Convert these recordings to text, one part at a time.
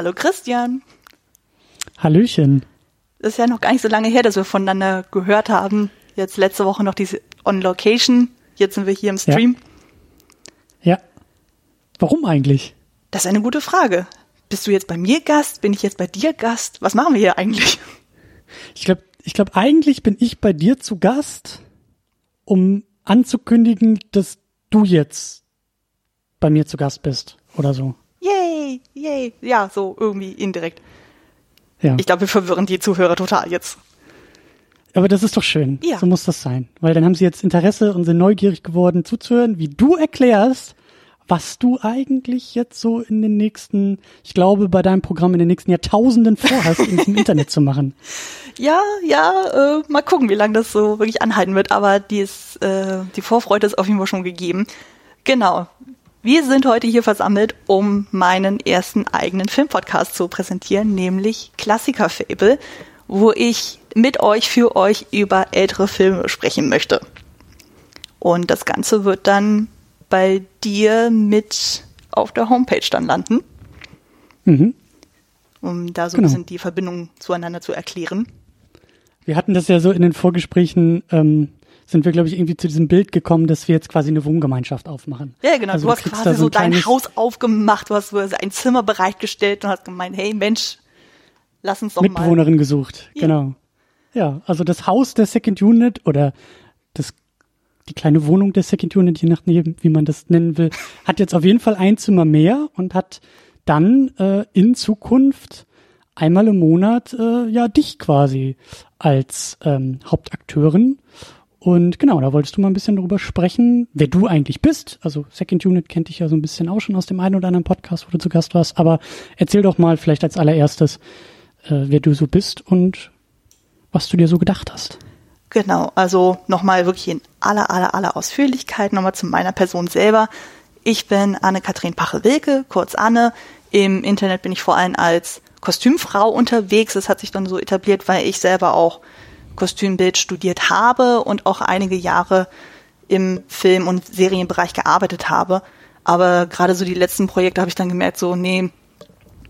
Hallo Christian. Hallöchen. Das ist ja noch gar nicht so lange her, dass wir voneinander gehört haben. Jetzt letzte Woche noch diese On Location. Jetzt sind wir hier im Stream. Ja. ja. Warum eigentlich? Das ist eine gute Frage. Bist du jetzt bei mir Gast? Bin ich jetzt bei dir Gast? Was machen wir hier eigentlich? Ich glaube, ich glaube, eigentlich bin ich bei dir zu Gast, um anzukündigen, dass du jetzt bei mir zu Gast bist oder so. Yay. Ja, so irgendwie indirekt. Ja. Ich glaube, wir verwirren die Zuhörer total jetzt. Aber das ist doch schön. Ja. So muss das sein. Weil dann haben sie jetzt Interesse und sind neugierig geworden zuzuhören, wie du erklärst, was du eigentlich jetzt so in den nächsten, ich glaube, bei deinem Programm in den nächsten Jahrtausenden vorhast, in diesem Internet zu machen. Ja, ja, äh, mal gucken, wie lange das so wirklich anhalten wird. Aber die, ist, äh, die Vorfreude ist auf jeden Fall schon gegeben. Genau. Wir sind heute hier versammelt, um meinen ersten eigenen Filmpodcast zu präsentieren, nämlich Klassiker Fable, wo ich mit euch für euch über ältere Filme sprechen möchte. Und das Ganze wird dann bei dir mit auf der Homepage dann landen. Mhm. Um da so genau. ein bisschen die Verbindung zueinander zu erklären. Wir hatten das ja so in den Vorgesprächen ähm, sind wir, glaube ich, irgendwie zu diesem Bild gekommen, dass wir jetzt quasi eine Wohngemeinschaft aufmachen. Ja, genau. Also du hast quasi so, so dein Haus aufgemacht, du hast so ein Zimmer bereitgestellt und hast gemeint, hey Mensch, lass uns doch Mitbewohnerin mal. Mitbewohnerin gesucht, ja. genau. Ja, also das Haus der Second Unit oder das die kleine Wohnung der Second Unit, je nachdem, wie man das nennen will, hat jetzt auf jeden Fall ein Zimmer mehr und hat dann äh, in Zukunft einmal im Monat äh, ja dich quasi als ähm, Hauptakteurin und genau, da wolltest du mal ein bisschen darüber sprechen, wer du eigentlich bist. Also Second Unit kennt dich ja so ein bisschen auch schon aus dem einen oder anderen Podcast, wo du zu Gast warst. Aber erzähl doch mal vielleicht als allererstes, äh, wer du so bist und was du dir so gedacht hast. Genau, also nochmal wirklich in aller, aller, aller Ausführlichkeit nochmal zu meiner Person selber. Ich bin Anne-Kathrin Pache-Wilke, kurz Anne. Im Internet bin ich vor allem als Kostümfrau unterwegs. Das hat sich dann so etabliert, weil ich selber auch Kostümbild studiert habe und auch einige Jahre im Film- und Serienbereich gearbeitet habe. Aber gerade so die letzten Projekte habe ich dann gemerkt, so, nee,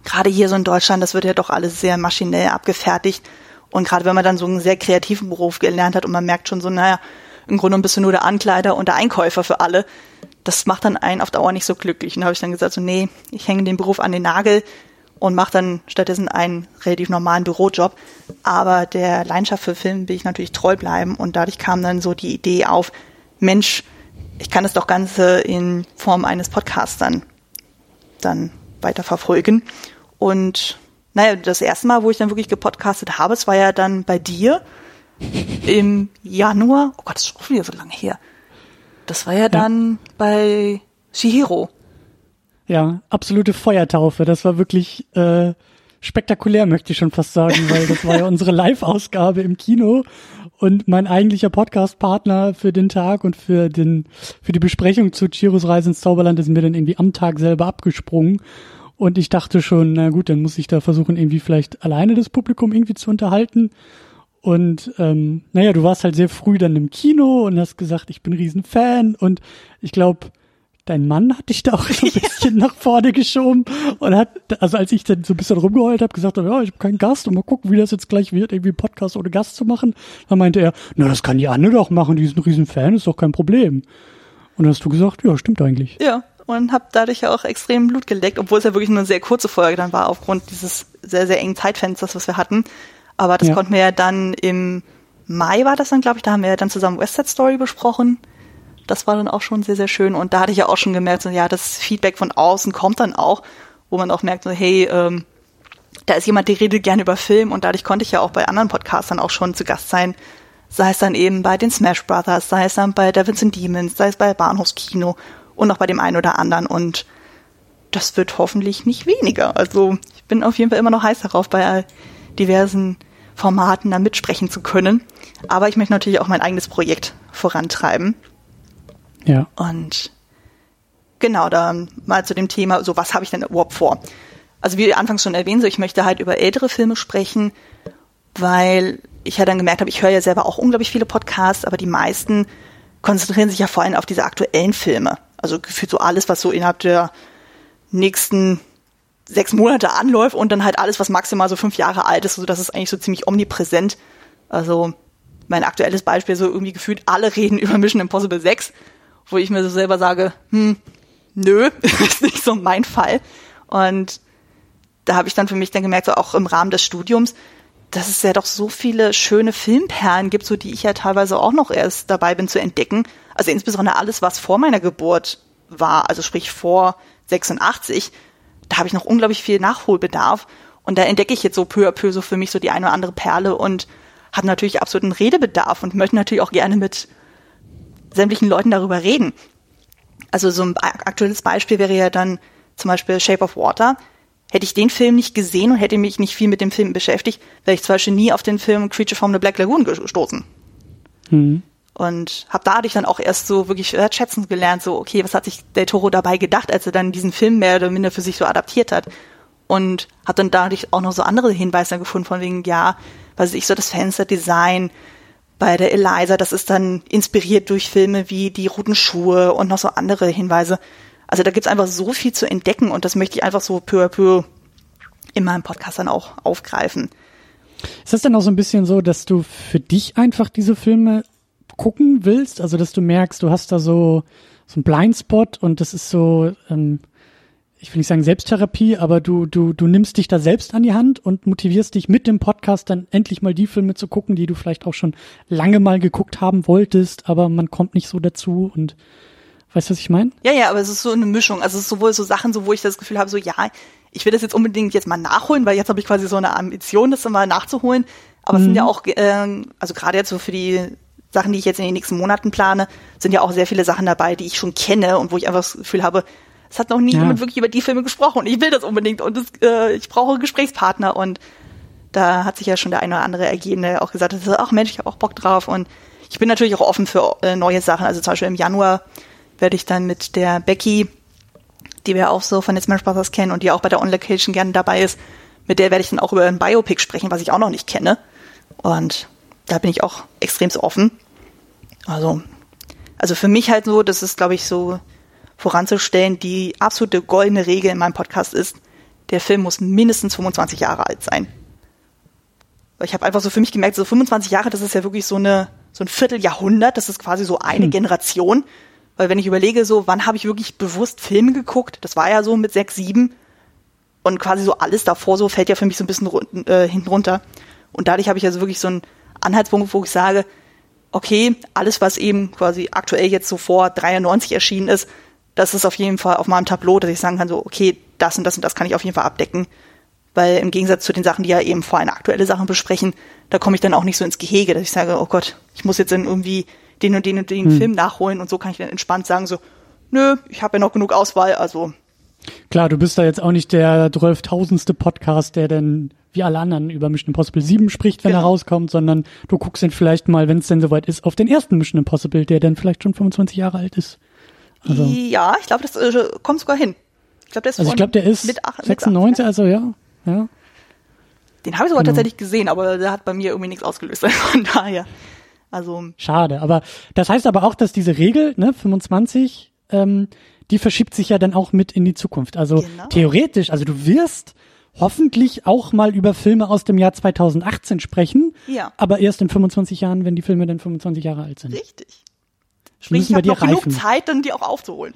gerade hier so in Deutschland, das wird ja doch alles sehr maschinell abgefertigt. Und gerade wenn man dann so einen sehr kreativen Beruf gelernt hat und man merkt schon so, naja, im Grunde bist du nur der Ankleider und der Einkäufer für alle. Das macht dann einen auf Dauer nicht so glücklich. Und da habe ich dann gesagt, so, nee, ich hänge den Beruf an den Nagel und mache dann stattdessen einen relativ normalen Bürojob. Aber der Leidenschaft für Film will ich natürlich treu bleiben und dadurch kam dann so die Idee auf, Mensch, ich kann das doch Ganze in Form eines Podcasts dann, dann weiter verfolgen. Und naja, das erste Mal, wo ich dann wirklich gepodcastet habe, es war ja dann bei dir im Januar. Oh Gott, das ist auch wieder so lange her. Das war ja, ja. dann bei Shihiro. Ja, absolute Feuertaufe. Das war wirklich äh, spektakulär, möchte ich schon fast sagen, weil das war ja unsere Live-Ausgabe im Kino und mein eigentlicher Podcast-Partner für den Tag und für den für die Besprechung zu Chiros Reise ins Zauberland ist mir dann irgendwie am Tag selber abgesprungen und ich dachte schon, na gut, dann muss ich da versuchen, irgendwie vielleicht alleine das Publikum irgendwie zu unterhalten. Und ähm, naja, du warst halt sehr früh dann im Kino und hast gesagt, ich bin Riesenfan und ich glaube, dein Mann hat dich da auch so ein bisschen nach vorne geschoben und hat, also als ich dann so ein bisschen rumgeheult habe, gesagt habe, ja, ich habe keinen Gast und mal gucken, wie das jetzt gleich wird, irgendwie einen Podcast ohne Gast zu machen, dann meinte er, na, das kann die Anne doch machen, die ist ein Riesenfan, ist doch kein Problem. Und dann hast du gesagt, ja, stimmt eigentlich. Ja, und habe dadurch ja auch extrem Blut geleckt, obwohl es ja wirklich nur eine sehr kurze Folge dann war, aufgrund dieses sehr, sehr engen Zeitfensters, was wir hatten. Aber das ja. konnten wir ja dann im Mai war das dann, glaube ich, da haben wir ja dann zusammen West Side Story besprochen das war dann auch schon sehr, sehr schön. Und da hatte ich ja auch schon gemerkt, so, ja, das Feedback von außen kommt dann auch, wo man auch merkt, so, hey, ähm, da ist jemand, der redet gerne über Film und dadurch konnte ich ja auch bei anderen Podcastern auch schon zu Gast sein. Sei es dann eben bei den Smash Brothers, sei es dann bei Devils and Demons, sei es bei Bahnhofskino und auch bei dem einen oder anderen. Und das wird hoffentlich nicht weniger. Also ich bin auf jeden Fall immer noch heiß darauf, bei diversen Formaten da mitsprechen zu können. Aber ich möchte natürlich auch mein eigenes Projekt vorantreiben. Ja. Und genau, da mal zu dem Thema, so was habe ich denn überhaupt vor? Also wie anfangs schon erwähnt, so ich möchte halt über ältere Filme sprechen, weil ich ja dann gemerkt habe, ich höre ja selber auch unglaublich viele Podcasts, aber die meisten konzentrieren sich ja vor allem auf diese aktuellen Filme. Also gefühlt so alles, was so innerhalb der nächsten sechs Monate anläuft und dann halt alles, was maximal so fünf Jahre alt ist, so das ist eigentlich so ziemlich omnipräsent. Also mein aktuelles Beispiel so irgendwie gefühlt alle reden über Mission Impossible 6, wo ich mir so selber sage, hm, nö, ist nicht so mein Fall. Und da habe ich dann für mich dann gemerkt, so auch im Rahmen des Studiums, dass es ja doch so viele schöne Filmperlen gibt, so die ich ja teilweise auch noch erst dabei bin zu entdecken. Also insbesondere alles, was vor meiner Geburt war, also sprich vor 86, da habe ich noch unglaublich viel Nachholbedarf. Und da entdecke ich jetzt so peu à peu so für mich so die eine oder andere Perle und habe natürlich absoluten Redebedarf und möchte natürlich auch gerne mit sämtlichen Leuten darüber reden. Also so ein aktuelles Beispiel wäre ja dann zum Beispiel Shape of Water. Hätte ich den Film nicht gesehen und hätte mich nicht viel mit dem Film beschäftigt, wäre ich zum Beispiel nie auf den Film Creature from the Black Lagoon gestoßen. Mhm. Und habe dadurch dann auch erst so wirklich wertschätzen gelernt, so, okay, was hat sich Del Toro dabei gedacht, als er dann diesen Film mehr oder minder für sich so adaptiert hat. Und habe dann dadurch auch noch so andere Hinweise gefunden, von wegen, ja, was ich so das Fensterdesign bei der Eliza, das ist dann inspiriert durch Filme wie Die Roten Schuhe und noch so andere Hinweise. Also da gibt's einfach so viel zu entdecken und das möchte ich einfach so peu à peu in meinem Podcast dann auch aufgreifen. Ist das denn auch so ein bisschen so, dass du für dich einfach diese Filme gucken willst? Also, dass du merkst, du hast da so, so einen Blindspot und das ist so, ähm, ich will nicht sagen Selbsttherapie, aber du, du, du nimmst dich da selbst an die Hand und motivierst dich mit dem Podcast dann endlich mal die Filme zu gucken, die du vielleicht auch schon lange mal geguckt haben wolltest, aber man kommt nicht so dazu und weißt du, was ich meine? Ja, ja, aber es ist so eine Mischung. Also es ist sowohl so Sachen, so wo ich das Gefühl habe, so ja, ich will das jetzt unbedingt jetzt mal nachholen, weil jetzt habe ich quasi so eine Ambition, das dann mal nachzuholen. Aber mhm. es sind ja auch, äh, also gerade jetzt so für die Sachen, die ich jetzt in den nächsten Monaten plane, sind ja auch sehr viele Sachen dabei, die ich schon kenne und wo ich einfach das Gefühl habe, es hat noch nie ja. jemand wirklich über die Filme gesprochen ich will das unbedingt und das, äh, ich brauche Gesprächspartner und da hat sich ja schon der eine oder andere ergeben, der auch gesagt hat, ach Mensch, ich habe auch Bock drauf und ich bin natürlich auch offen für äh, neue Sachen. Also zum Beispiel im Januar werde ich dann mit der Becky, die wir auch so von den Smash Brothers kennen und die auch bei der On-Location gerne dabei ist, mit der werde ich dann auch über ein Biopic sprechen, was ich auch noch nicht kenne. Und da bin ich auch extrem offen. Also, also für mich halt so, das ist, glaube ich, so voranzustellen, die absolute goldene Regel in meinem Podcast ist, der Film muss mindestens 25 Jahre alt sein. Ich habe einfach so für mich gemerkt, so 25 Jahre, das ist ja wirklich so eine so ein Vierteljahrhundert, das ist quasi so eine hm. Generation. Weil wenn ich überlege, so wann habe ich wirklich bewusst Filme geguckt, das war ja so mit sechs, sieben und quasi so alles davor so fällt ja für mich so ein bisschen äh, hinten runter. Und dadurch habe ich also wirklich so einen Anhaltspunkt, wo ich sage, okay, alles, was eben quasi aktuell jetzt so vor 93 erschienen ist, das ist auf jeden Fall auf meinem Tableau, dass ich sagen kann, so, okay, das und das und das kann ich auf jeden Fall abdecken. Weil im Gegensatz zu den Sachen, die ja eben vor allem aktuelle Sachen besprechen, da komme ich dann auch nicht so ins Gehege, dass ich sage, oh Gott, ich muss jetzt dann irgendwie den und den und den hm. Film nachholen und so kann ich dann entspannt sagen, so, nö, ich habe ja noch genug Auswahl, also. Klar, du bist da jetzt auch nicht der 12.000. Podcast, der dann wie alle anderen über Mission Impossible 7 spricht, wenn genau. er rauskommt, sondern du guckst ihn vielleicht mal, wenn es denn soweit ist, auf den ersten Mission Impossible, der dann vielleicht schon 25 Jahre alt ist. Also, ja, ich glaube, das äh, kommt sogar hin. Ich glaube, der ist, also ich glaub, der ist mit 8, 96, mit 8, also ja. ja. Den habe ich sogar genau. tatsächlich gesehen, aber der hat bei mir irgendwie nichts ausgelöst. Von daher. Also. Schade, aber das heißt aber auch, dass diese Regel, ne, 25, ähm, die verschiebt sich ja dann auch mit in die Zukunft. Also genau. theoretisch, also du wirst hoffentlich auch mal über Filme aus dem Jahr 2018 sprechen, ja. aber erst in 25 Jahren, wenn die Filme dann 25 Jahre alt sind. Richtig. Sprich, ich habe noch reifen. genug Zeit, dann die auch aufzuholen.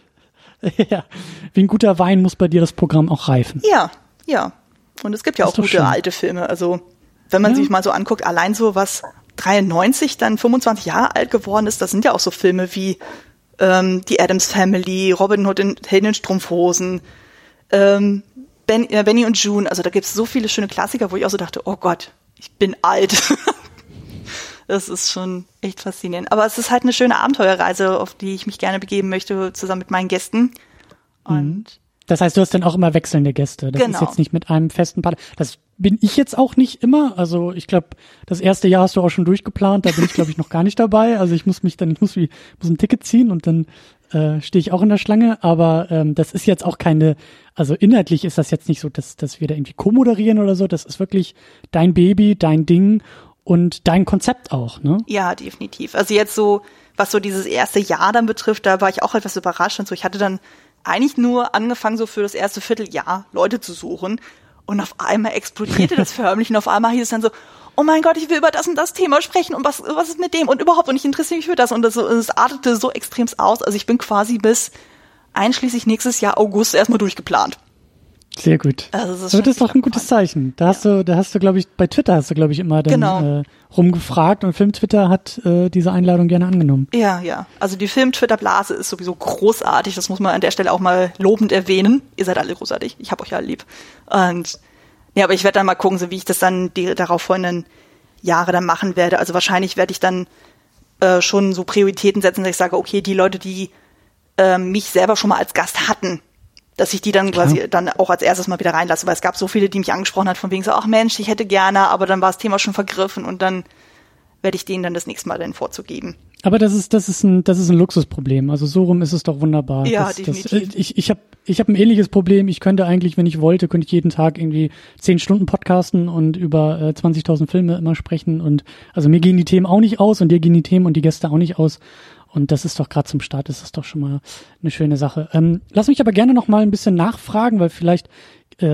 ja, wie ein guter Wein muss bei dir das Programm auch reifen. Ja, ja. Und es gibt ja auch gute schön. alte Filme. Also wenn man ja. sich mal so anguckt, allein so was 93 dann 25 Jahre alt geworden ist, das sind ja auch so Filme wie ähm, die Adams Family, Robin Hood in Helden Strumpfhosen, ähm, ben, äh, Benny und June. Also da gibt es so viele schöne Klassiker, wo ich auch so dachte, oh Gott, ich bin alt. das ist schon echt faszinierend. Aber es ist halt eine schöne Abenteuerreise, auf die ich mich gerne begeben möchte, zusammen mit meinen Gästen. Und mhm. Das heißt, du hast dann auch immer wechselnde Gäste. Das genau. ist jetzt nicht mit einem festen Partner. Das bin ich jetzt auch nicht immer. Also ich glaube, das erste Jahr hast du auch schon durchgeplant. Da bin ich, glaube ich, noch gar nicht dabei. Also ich muss mich dann, ich muss, wie, muss ein Ticket ziehen und dann äh, stehe ich auch in der Schlange. Aber ähm, das ist jetzt auch keine, also inhaltlich ist das jetzt nicht so, dass, dass wir da irgendwie co-moderieren oder so. Das ist wirklich dein Baby, dein Ding und dein Konzept auch, ne? Ja, definitiv. Also jetzt so, was so dieses erste Jahr dann betrifft, da war ich auch etwas überrascht und so. Ich hatte dann eigentlich nur angefangen, so für das erste Vierteljahr Leute zu suchen. Und auf einmal explodierte das förmlich und auf einmal hieß es dann so, oh mein Gott, ich will über das und das Thema sprechen und was, was ist mit dem und überhaupt und ich interessiere mich für das und das, das artete so extremst aus. Also ich bin quasi bis einschließlich nächstes Jahr August erstmal durchgeplant. Sehr gut. Also das ist, das ist doch ein gutes Zeichen. Da hast du, da hast du, glaube ich, bei Twitter hast du, glaube ich, immer dann genau. äh, rumgefragt und Film Twitter hat äh, diese Einladung gerne angenommen. Ja, ja. Also die Film Twitter Blase ist sowieso großartig. Das muss man an der Stelle auch mal lobend erwähnen. Ihr seid alle großartig. Ich hab euch ja lieb. Und ja, aber ich werde dann mal gucken, so wie ich das dann die darauf folgenden Jahre dann machen werde. Also wahrscheinlich werde ich dann äh, schon so Prioritäten setzen, dass ich sage, okay, die Leute, die äh, mich selber schon mal als Gast hatten, dass ich die dann quasi dann auch als erstes mal wieder reinlasse, weil es gab so viele, die mich angesprochen hat, von wegen so, ach Mensch, ich hätte gerne, aber dann war das Thema schon vergriffen und dann werde ich denen dann das nächste Mal dann vorzugeben. Aber das ist, das ist ein, das ist ein Luxusproblem. Also so rum ist es doch wunderbar. Ja, das, definitiv. Das, ich ich habe ich hab ein ähnliches Problem. Ich könnte eigentlich, wenn ich wollte, könnte ich jeden Tag irgendwie zehn Stunden podcasten und über äh, 20.000 Filme immer sprechen. Und also mir gehen die Themen auch nicht aus und dir gehen die Themen und die Gäste auch nicht aus. Und das ist doch gerade zum Start, ist das doch schon mal eine schöne Sache. Ähm, lass mich aber gerne noch mal ein bisschen nachfragen, weil vielleicht äh,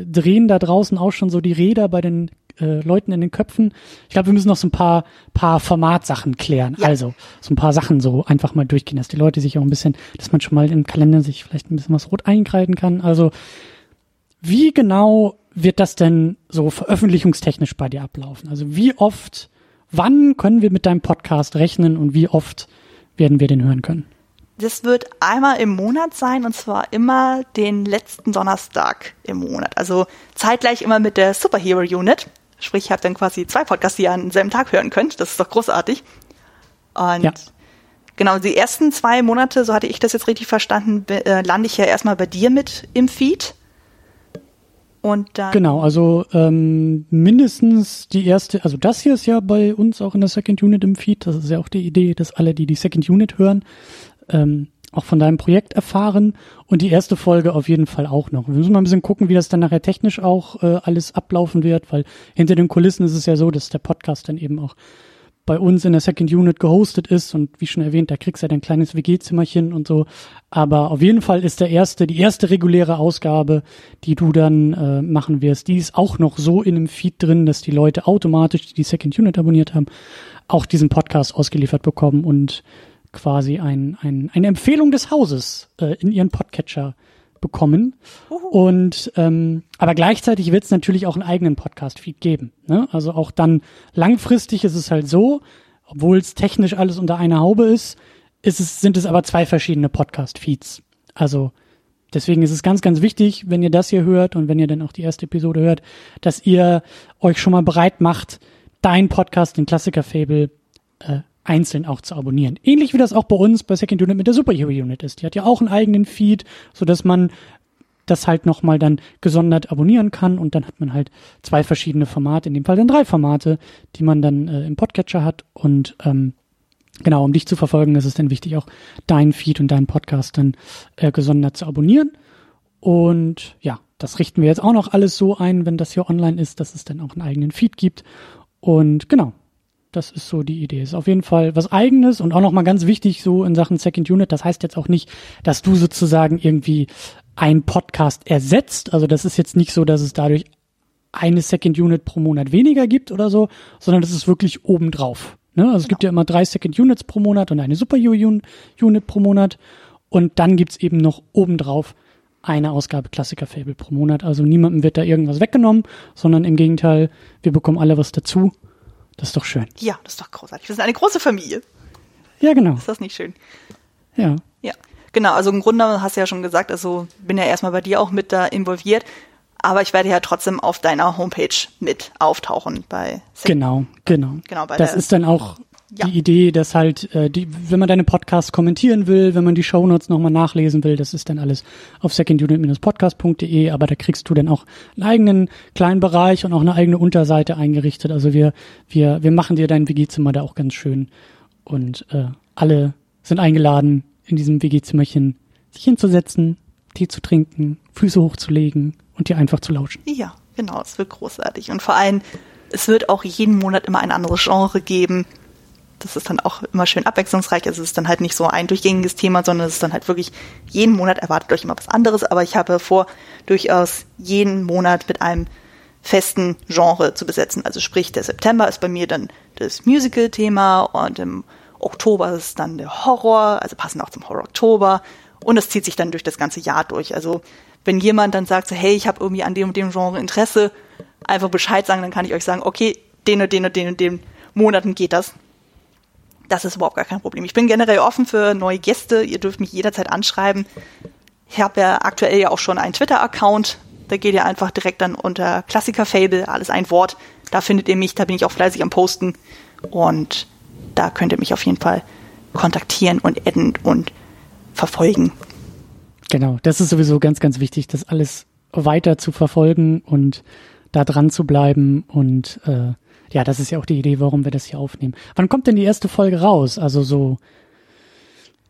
äh, drehen da draußen auch schon so die Räder bei den äh, Leuten in den Köpfen. Ich glaube, wir müssen noch so ein paar, paar Formatsachen klären. Ja. Also so ein paar Sachen so einfach mal durchgehen, dass die Leute sich auch ein bisschen, dass man schon mal im Kalender sich vielleicht ein bisschen was rot einkreiden kann. Also wie genau wird das denn so veröffentlichungstechnisch bei dir ablaufen? Also wie oft, wann können wir mit deinem Podcast rechnen und wie oft werden wir den hören können? Das wird einmal im Monat sein und zwar immer den letzten Donnerstag im Monat. Also zeitgleich immer mit der Superhero Unit. Sprich, ich habe dann quasi zwei Podcasts, die ihr an demselben Tag hören könnt. Das ist doch großartig. Und ja. genau, die ersten zwei Monate, so hatte ich das jetzt richtig verstanden, äh, lande ich ja erstmal bei dir mit im Feed. Und dann genau, also ähm, mindestens die erste, also das hier ist ja bei uns auch in der Second Unit im Feed. Das ist ja auch die Idee, dass alle, die die Second Unit hören, ähm, auch von deinem Projekt erfahren und die erste Folge auf jeden Fall auch noch. Wir müssen mal ein bisschen gucken, wie das dann nachher technisch auch äh, alles ablaufen wird, weil hinter den Kulissen ist es ja so, dass der Podcast dann eben auch bei uns in der Second Unit gehostet ist und wie schon erwähnt, da kriegst du ja dein kleines WG-Zimmerchen und so. Aber auf jeden Fall ist der erste, die erste reguläre Ausgabe, die du dann äh, machen wirst, die ist auch noch so in dem Feed drin, dass die Leute automatisch, die die Second Unit abonniert haben, auch diesen Podcast ausgeliefert bekommen und quasi ein, ein, eine Empfehlung des Hauses äh, in ihren Podcatcher bekommen. Und ähm, aber gleichzeitig wird es natürlich auch einen eigenen Podcast-Feed geben. Ne? Also auch dann langfristig ist es halt so, obwohl es technisch alles unter einer Haube ist, ist es, sind es aber zwei verschiedene Podcast-Feeds. Also deswegen ist es ganz, ganz wichtig, wenn ihr das hier hört und wenn ihr dann auch die erste Episode hört, dass ihr euch schon mal bereit macht, dein Podcast, den Klassiker-Fable, äh, einzeln auch zu abonnieren. Ähnlich wie das auch bei uns bei Second Unit mit der Superhero Unit ist. Die hat ja auch einen eigenen Feed, so dass man das halt nochmal dann gesondert abonnieren kann. Und dann hat man halt zwei verschiedene Formate, in dem Fall dann drei Formate, die man dann äh, im Podcatcher hat. Und ähm, genau, um dich zu verfolgen, ist es dann wichtig, auch deinen Feed und deinen Podcast dann äh, gesondert zu abonnieren. Und ja, das richten wir jetzt auch noch alles so ein, wenn das hier online ist, dass es dann auch einen eigenen Feed gibt. Und genau, das ist so die Idee. Ist auf jeden Fall was eigenes und auch nochmal ganz wichtig so in Sachen Second Unit. Das heißt jetzt auch nicht, dass du sozusagen irgendwie ein Podcast ersetzt. Also das ist jetzt nicht so, dass es dadurch eine Second Unit pro Monat weniger gibt oder so, sondern das ist wirklich obendrauf. Ne? Also es genau. gibt ja immer drei Second Units pro Monat und eine Super Unit pro Monat. Und dann gibt's eben noch obendrauf eine Ausgabe Klassiker Fable pro Monat. Also niemandem wird da irgendwas weggenommen, sondern im Gegenteil, wir bekommen alle was dazu. Das ist doch schön. Ja, das ist doch großartig. Wir sind eine große Familie. Ja, genau. Ist das nicht schön? Ja. Ja. Genau, also im Grunde hast du ja schon gesagt, also bin ja erstmal bei dir auch mit da involviert, aber ich werde ja trotzdem auf deiner Homepage mit auftauchen bei Genau, genau. Genau, bei Das ist dann auch ja. die Idee, dass halt, äh, die, wenn man deine Podcasts kommentieren will, wenn man die Shownotes nochmal nachlesen will, das ist dann alles auf secondunit-podcast.de, aber da kriegst du dann auch einen eigenen kleinen Bereich und auch eine eigene Unterseite eingerichtet. Also wir, wir, wir machen dir dein WG-Zimmer da auch ganz schön und äh, alle sind eingeladen, in diesem WG-Zimmerchen sich hinzusetzen, Tee zu trinken, Füße hochzulegen und dir einfach zu lauschen. Ja, genau, es wird großartig. Und vor allem, es wird auch jeden Monat immer ein anderes Genre geben Das ist dann auch immer schön abwechslungsreich. Also es ist dann halt nicht so ein durchgängiges Thema, sondern es ist dann halt wirklich jeden Monat erwartet euch immer was anderes. Aber ich habe vor, durchaus jeden Monat mit einem festen Genre zu besetzen. Also sprich, der September ist bei mir dann das Musical-Thema und im Oktober ist dann der Horror, also passend auch zum Horror-Oktober. Und das zieht sich dann durch das ganze Jahr durch. Also wenn jemand dann sagt, so, hey, ich habe irgendwie an dem und dem Genre Interesse, einfach Bescheid sagen, dann kann ich euch sagen, okay, den und den und den und den Monaten geht das. Das ist überhaupt gar kein Problem. Ich bin generell offen für neue Gäste. Ihr dürft mich jederzeit anschreiben. Ich habe ja aktuell ja auch schon einen Twitter-Account. Da geht ihr einfach direkt dann unter Klassiker Fable, alles ein Wort. Da findet ihr mich, da bin ich auch fleißig am Posten. Und da könnt ihr mich auf jeden Fall kontaktieren und adden und verfolgen. Genau, das ist sowieso ganz, ganz wichtig, das alles weiter zu verfolgen und da dran zu bleiben. Und äh, ja, das ist ja auch die Idee, warum wir das hier aufnehmen. Wann kommt denn die erste Folge raus? Also so,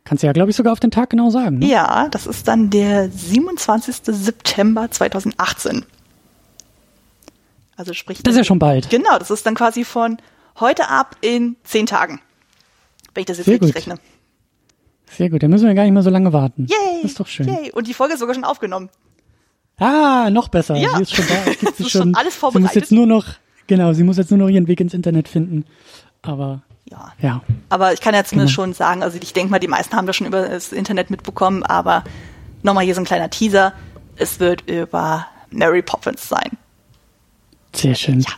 kannst du ja, glaube ich, sogar auf den Tag genau sagen. Ne? Ja, das ist dann der 27. September 2018. Also sprich. Das ist ja schon bald. Genau, das ist dann quasi von heute ab in zehn Tagen. Wenn ich das jetzt Sehr richtig gut. rechne. Sehr gut, dann müssen wir gar nicht mehr so lange warten. Yay! Das ist doch schön. Yay! Und die Folge ist sogar schon aufgenommen. Ah, noch besser. Ja. Sie ist schon da. Gibt sie schon, schon alles vorbereitet. Sie muss jetzt nur noch, genau, sie muss jetzt nur noch ihren Weg ins Internet finden. Aber ja. ja. Aber ich kann ja zumindest genau. schon sagen, also ich denke mal, die meisten haben das schon über das Internet mitbekommen, aber nochmal hier so ein kleiner Teaser. Es wird über Mary Poppins sein. Sehr schön. Ja.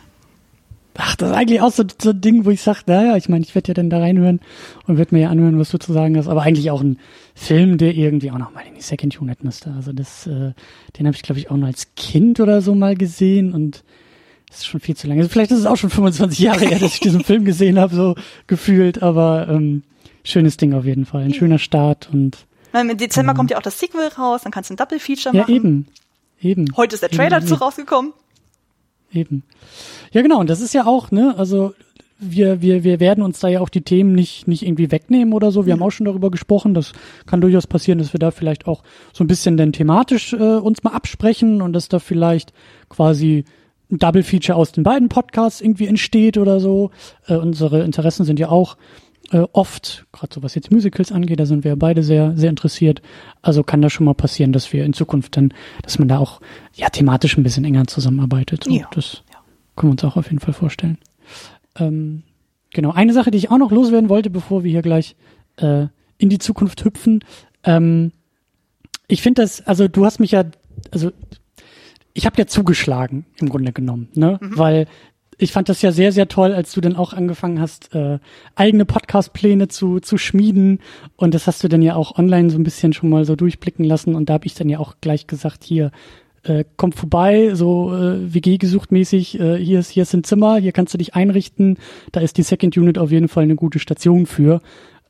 Ach, das ist eigentlich auch so, so ein Ding, wo ich sage, naja, ich meine, ich werde ja dann da reinhören und werde mir ja anhören, was du zu sagen hast, aber eigentlich auch ein Film, der irgendwie auch noch mal in die Second Unit müsste. Also das, äh, den habe ich, glaube ich, auch noch als Kind oder so mal gesehen und das ist schon viel zu lange. Also vielleicht ist es auch schon 25 Jahre her, dass ich diesen Film gesehen habe, so gefühlt, aber ähm, schönes Ding auf jeden Fall. Ein schöner Start und Im Dezember ähm, kommt ja auch das Sequel raus, dann kannst du ein Double-Feature machen. Ja, eben. Eben. Heute ist der Trailer eben, dazu rausgekommen. Eben. Ja, genau. Und das ist ja auch, ne, also wir, wir, wir werden uns da ja auch die Themen nicht, nicht irgendwie wegnehmen oder so. Wir mhm. haben auch schon darüber gesprochen. Das kann durchaus passieren, dass wir da vielleicht auch so ein bisschen dann thematisch äh, uns mal absprechen und dass da vielleicht quasi ein Double Feature aus den beiden Podcasts irgendwie entsteht oder so. Äh, unsere Interessen sind ja auch äh, oft, gerade so was jetzt Musicals angeht, da sind wir beide sehr, sehr interessiert. Also kann das schon mal passieren, dass wir in Zukunft dann, dass man da auch ja thematisch ein bisschen enger zusammenarbeitet. So, ja. Das ja. können wir uns auch auf jeden Fall vorstellen. Ähm, genau, eine Sache, die ich auch noch loswerden wollte, bevor wir hier gleich äh, in die Zukunft hüpfen. Ähm, ich finde das, also du hast mich ja, also ich habe ja zugeschlagen im Grunde genommen, ne? Mhm. Weil ich fand das ja sehr, sehr toll, als du dann auch angefangen hast, äh, eigene Podcast-Pläne zu, zu schmieden. Und das hast du dann ja auch online so ein bisschen schon mal so durchblicken lassen. Und da habe ich dann ja auch gleich gesagt, hier, äh, komm vorbei, so äh, WG gesucht mäßig, äh, hier ist hier ist ein Zimmer, hier kannst du dich einrichten, da ist die Second Unit auf jeden Fall eine gute Station für,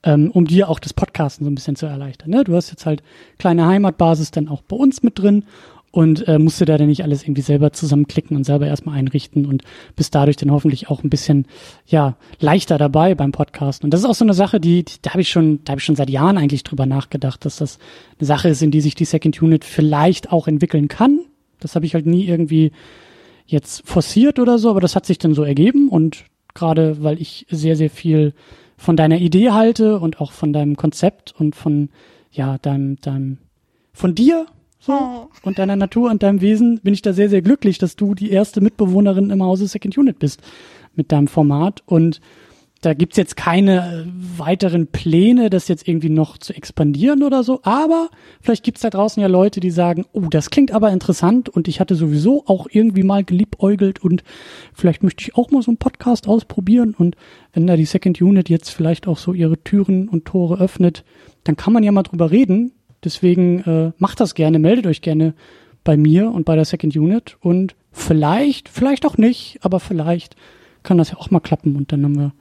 ähm, um dir auch das Podcasten so ein bisschen zu erleichtern. Ne? Du hast jetzt halt kleine Heimatbasis dann auch bei uns mit drin und äh, musste da dann nicht alles irgendwie selber zusammenklicken und selber erstmal einrichten und bist dadurch dann hoffentlich auch ein bisschen ja leichter dabei beim Podcasten. Und das ist auch so eine Sache, die, die da habe ich schon, da habe ich schon seit Jahren eigentlich drüber nachgedacht, dass das eine Sache ist, in die sich die Second Unit vielleicht auch entwickeln kann. Das habe ich halt nie irgendwie jetzt forciert oder so, aber das hat sich dann so ergeben und gerade weil ich sehr, sehr viel von deiner Idee halte und auch von deinem Konzept und von ja, deinem, deinem, von dir so, oh. und deiner Natur und deinem Wesen bin ich da sehr, sehr glücklich, dass du die erste Mitbewohnerin im Hause Second Unit bist mit deinem Format. Und da gibt's jetzt keine äh, weiteren Pläne, das jetzt irgendwie noch zu expandieren oder so. Aber vielleicht gibt's da draußen ja Leute, die sagen, oh, das klingt aber interessant und ich hatte sowieso auch irgendwie mal geliebäugelt und vielleicht möchte ich auch mal so einen Podcast ausprobieren. Und wenn da die Second Unit jetzt vielleicht auch so ihre Türen und Tore öffnet, dann kann man ja mal drüber reden, Deswegen äh, macht das gerne, meldet euch gerne bei mir und bei der Second Unit und vielleicht, vielleicht auch nicht, aber vielleicht kann das ja auch mal klappen und dann haben wir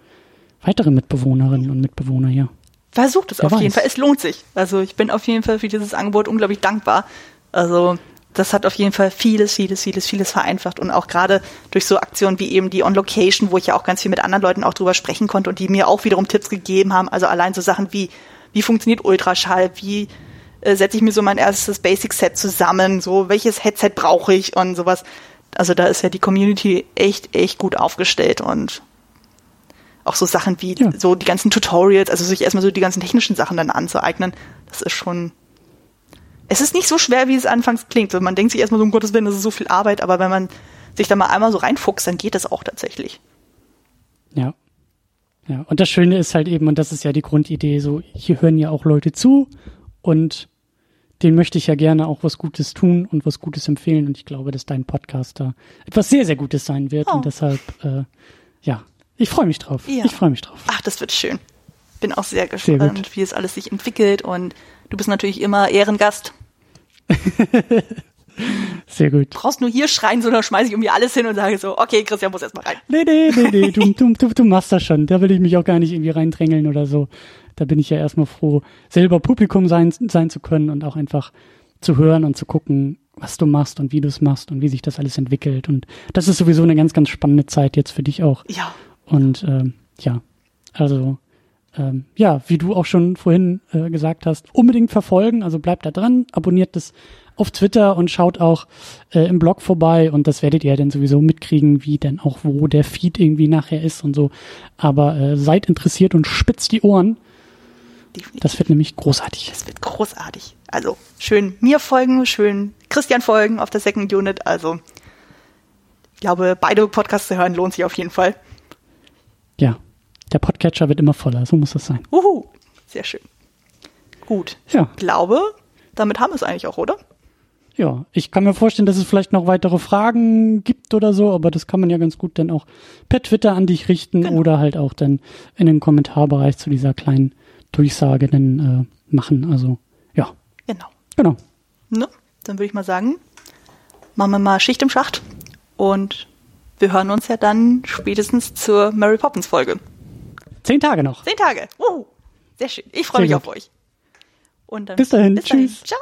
weitere Mitbewohnerinnen und Mitbewohner hier. Versucht es Wer auf weiß. jeden Fall. Es lohnt sich. Also ich bin auf jeden Fall für dieses Angebot unglaublich dankbar. Also das hat auf jeden Fall vieles, vieles, vieles, vieles vereinfacht und auch gerade durch so Aktionen wie eben die On Location, wo ich ja auch ganz viel mit anderen Leuten auch drüber sprechen konnte und die mir auch wiederum Tipps gegeben haben. Also allein so Sachen wie, wie funktioniert Ultraschall, wie äh, setze ich mir so mein erstes Basic-Set zusammen, so welches Headset brauche ich und sowas. Also da ist ja die Community echt, echt gut aufgestellt und auch so Sachen wie Ja. so die ganzen Tutorials, also sich erstmal so die ganzen technischen Sachen dann anzueignen, das ist schon. Es ist nicht so schwer, wie es anfangs klingt. Also man denkt sich erstmal so, um Gottes Willen, das ist so viel Arbeit, aber wenn man sich da mal einmal so reinfuchst, dann geht das auch tatsächlich. Ja. Ja. Und das Schöne ist halt eben, und das ist ja die Grundidee, so, hier hören ja auch Leute zu und denen möchte ich ja gerne auch was Gutes tun und was Gutes empfehlen. Und ich glaube, dass dein Podcast da etwas sehr, sehr Gutes sein wird. Oh. Und deshalb, äh, ja, ich freue mich drauf. Ja. Ich freue mich drauf. Ach, das wird schön. Bin auch sehr Sehr gespannt, gut. wie es alles sich entwickelt und du bist natürlich immer Ehrengast. Sehr gut. Brauchst nur hier schreien, sondern schmeiße ich irgendwie alles hin und sage so, okay, Christian muss erstmal rein. Nee, nee, nee, nee, du, du, du, du machst das schon. Da will ich mich auch gar nicht irgendwie reindrängeln oder so. Da bin ich ja erstmal froh, selber Publikum sein, sein zu können und auch einfach zu hören und zu gucken, was du machst und wie du es machst und wie sich das alles entwickelt. Und das ist sowieso eine ganz, ganz spannende Zeit jetzt für dich auch. Ja, Und ähm, ja, also ähm, ja, wie du auch schon vorhin äh, gesagt hast, unbedingt verfolgen. Also bleibt da dran, abonniert das auf Twitter und schaut auch äh, im Blog vorbei und das werdet ihr dann sowieso mitkriegen, wie denn auch wo der Feed irgendwie nachher ist und so. Aber äh, seid interessiert und spitzt die Ohren. definitiv. Das wird nämlich großartig. Das wird großartig. Also schön mir folgen, schön Christian folgen auf der Second Unit. Also ich glaube, beide Podcasts zu hören lohnt sich auf jeden Fall. Ja, der Podcatcher wird immer voller, so muss das sein. Uhu, sehr schön. Gut. Ja. Ich glaube, damit haben wir es eigentlich auch, oder? Ja, ich kann mir vorstellen, dass es vielleicht noch weitere Fragen gibt oder so, aber das kann man ja ganz gut dann auch per Twitter an dich richten Genau. oder halt auch dann in den Kommentarbereich zu dieser kleinen Durchsage dann äh, machen. Also ja, Genau. genau. Ne? Dann würde ich mal sagen, machen wir mal Schicht im Schacht und wir hören uns ja dann spätestens zur Mary Poppins Folge. Zehn Tage noch. Zehn Tage. Uhu. Sehr schön. Ich freue mich gut. auf euch. Und dann Bis dahin. Bis dahin. Tschüss. Ciao.